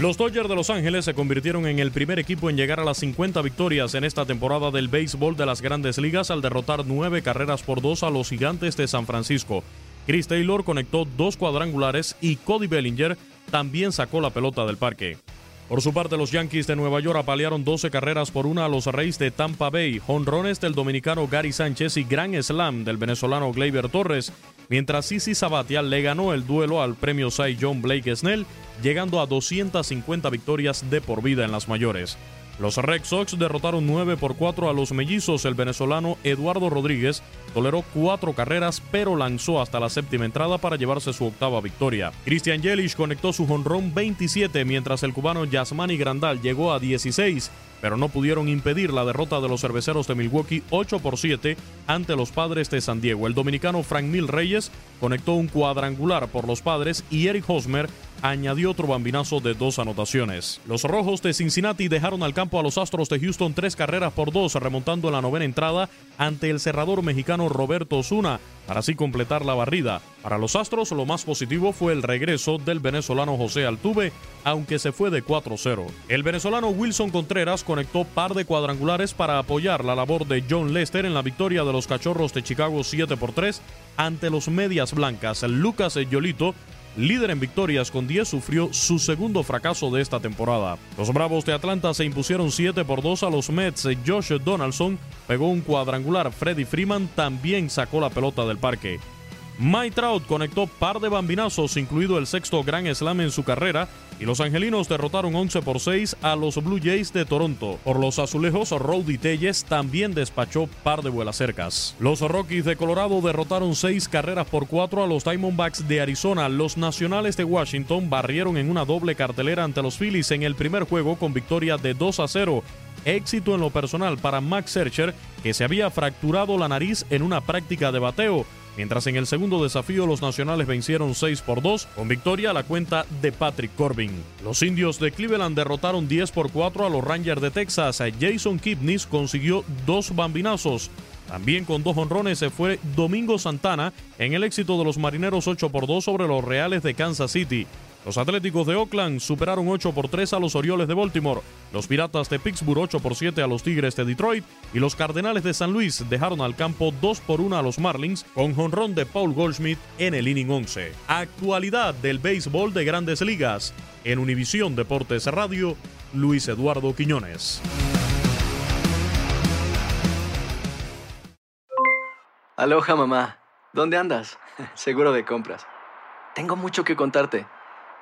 Los Dodgers de Los Ángeles se convirtieron en el primer equipo en llegar a las 50 victorias en esta temporada del béisbol de las grandes ligas al derrotar nueve carreras por dos a los gigantes de San Francisco. Chris Taylor conectó dos cuadrangulares y Cody Bellinger también sacó la pelota del parque. Por su parte, los Yankees de Nueva York apalearon 12 carreras por una a los Reyes de Tampa Bay, honrones del dominicano Gary Sánchez y gran slam del venezolano Gleyber Torres, mientras Sisi Sabatia le ganó el duelo al premio Cy John Blake Snell, llegando a 250 victorias de por vida en las mayores. Los Red Sox derrotaron 9 por 4 a los mellizos. El venezolano Eduardo Rodríguez toleró cuatro carreras, pero lanzó hasta la séptima entrada para llevarse su octava victoria. Christian Yelich conectó su jonrón 27, mientras el cubano Yasmani Grandal llegó a 16 pero no pudieron impedir la derrota de los cerveceros de Milwaukee 8 por 7 ante los padres de San Diego. El dominicano Frank Mil Reyes conectó un cuadrangular por los padres y Eric Hosmer añadió otro bambinazo de dos anotaciones. Los rojos de Cincinnati dejaron al campo a los Astros de Houston tres carreras por dos, remontando la novena entrada ante el cerrador mexicano Roberto Osuna, para así completar la barrida. Para los Astros, lo más positivo fue el regreso del venezolano José Altuve, aunque se fue de 4-0. El venezolano Wilson Contreras conectó par de cuadrangulares para apoyar la labor de John Lester en la victoria de los Cachorros de Chicago 7 por 3 ante los Medias Blancas. Lucas Yolito líder en victorias con 10, sufrió su segundo fracaso de esta temporada. Los Bravos de Atlanta se impusieron 7 por 2 a los Mets. Josh Donaldson pegó un cuadrangular. Freddy Freeman también sacó la pelota del parque. Mike Trout conectó par de bambinazos, incluido el sexto Grand Slam en su carrera, y los angelinos derrotaron 11 por 6 a los Blue Jays de Toronto. Por los azulejos, Rowdy Telles también despachó par de vuelas cercas. Los Rockies de Colorado derrotaron 6 carreras por 4 a los Diamondbacks de Arizona. Los Nacionales de Washington barrieron en una doble cartelera ante los Phillies en el primer juego con victoria de 2 a 0 éxito en lo personal para Max Scherzer, que se había fracturado la nariz en una práctica de bateo mientras en el segundo desafío los nacionales vencieron 6 por 2, con victoria a la cuenta de Patrick Corbin. Los indios de Cleveland derrotaron 10 por 4 a los Rangers de Texas. Jason Kipnis consiguió dos bambinazos. También con dos honrones se fue Domingo Santana en el éxito de los marineros 8 por 2 sobre los Reales de Kansas City. Los Atléticos de Oakland superaron 8 por 3 a los Orioles de Baltimore, los Piratas de Pittsburgh 8 por 7 a los Tigres de Detroit y los Cardenales de San Luis dejaron al campo 2 por 1 a los Marlins con jonrón de Paul Goldschmidt en el inning 11. Actualidad del béisbol de grandes ligas. En Univisión Deportes Radio, Luis Eduardo Quiñones. Aloha mamá, ¿dónde andas? Seguro de compras. Tengo mucho que contarte.